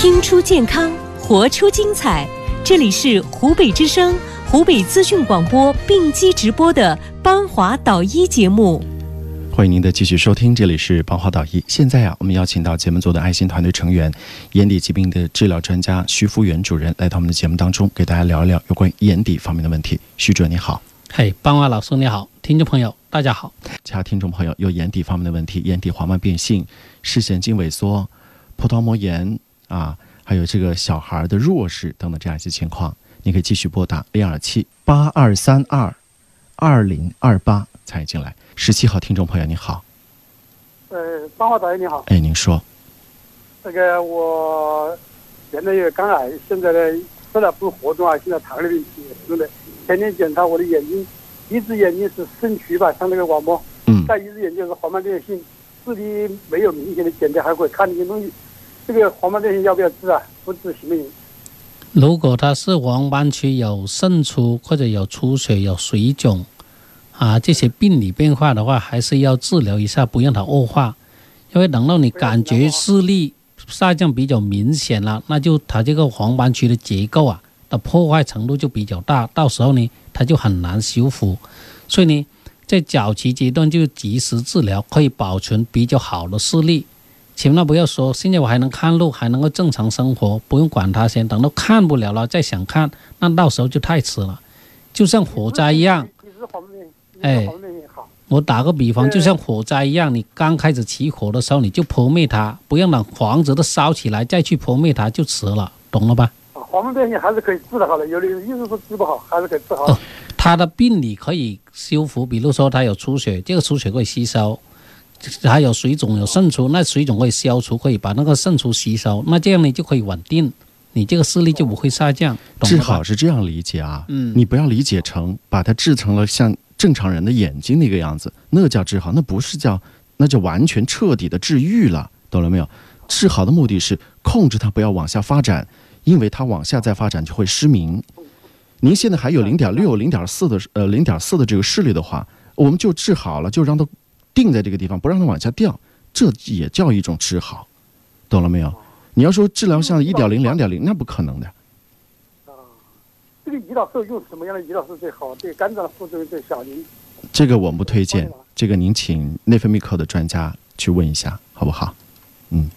听出健康，活出精彩。这里是湖北之声、湖北资讯广播并机直播的《邦华导医》节目。欢迎您的继续收听，这里是邦华导医。现在啊，我们邀请到节目组的爱心团队成员、眼底疾病的治疗专家徐福元主任来到我们的节目当中，给大家聊一聊有关眼底方面的问题。徐主任你好，嘿，邦华老师你好，听众朋友大家好。其他听众朋友有眼底方面的问题，眼底黄斑变性、视神经萎缩、葡萄膜炎啊，还有这个小孩的弱视等等这样一些情况，你可以继续拨打零二七八二三二二零二八参与进来。十七号听众朋友你好，呃，张华导演你好，哎，您说，那个我原来有肝癌，现在呢吃了不活动啊，现在糖尿病是的，前天检查我的眼睛，一只眼睛是肾区吧，像那个网膜，嗯，再一只眼睛是黄斑变性，视力没有明显的减退，还可以看见东西。这个黄斑变性要不要治啊？不治行不行？如果他是黄斑区有渗出或者有出血、有水肿。啊，这些病理变化的话，还是要治疗一下，不让它恶化。因为等到你感觉视力下降比较明显了，那就它这个黄斑区的结构啊的破坏程度就比较大，到时候呢，它就很难修复。所以呢，在早期阶段就及时治疗，可以保存比较好的视力。千万不要说现在我还能看路，还能够正常生活，不用管它先。等到看不了了再想看，那到时候就太迟了。就像火灾一样。哎，我打个比方，就像火灾一样，你刚开始起火的时候，你就扑灭它，不要等房子都烧起来再去扑灭它，就迟了，懂了吧？黄斑变性还是可以治的好的，有的意思说治不好，还是可以治好。它的病理可以修复，比如说它有出血，这个出血可以吸收；还有水肿有渗出，那水肿会消除，可以把那个渗出吸收，那这样呢就可以稳定，你这个视力就不会下降。治好是这样理解啊？嗯，你不要理解成把它治成了像。正常人的眼睛那个样子，那叫治好，那不是叫，那就完全彻底的治愈了，懂了没有？治好的目的是控制它不要往下发展，因为它往下再发展就会失明。您现在还有零点六、零点四的呃零点四的这个视力的话，我们就治好了，就让它定在这个地方，不让它往下掉，这也叫一种治好，懂了没有？你要说治疗像一点零、两点零，那不可能的。啊这个胰岛素用什么样的胰岛素最好？对肝脏的副作用最小？您这个我们不推荐，这个您请内分泌科的专家去问一下，好不好？嗯，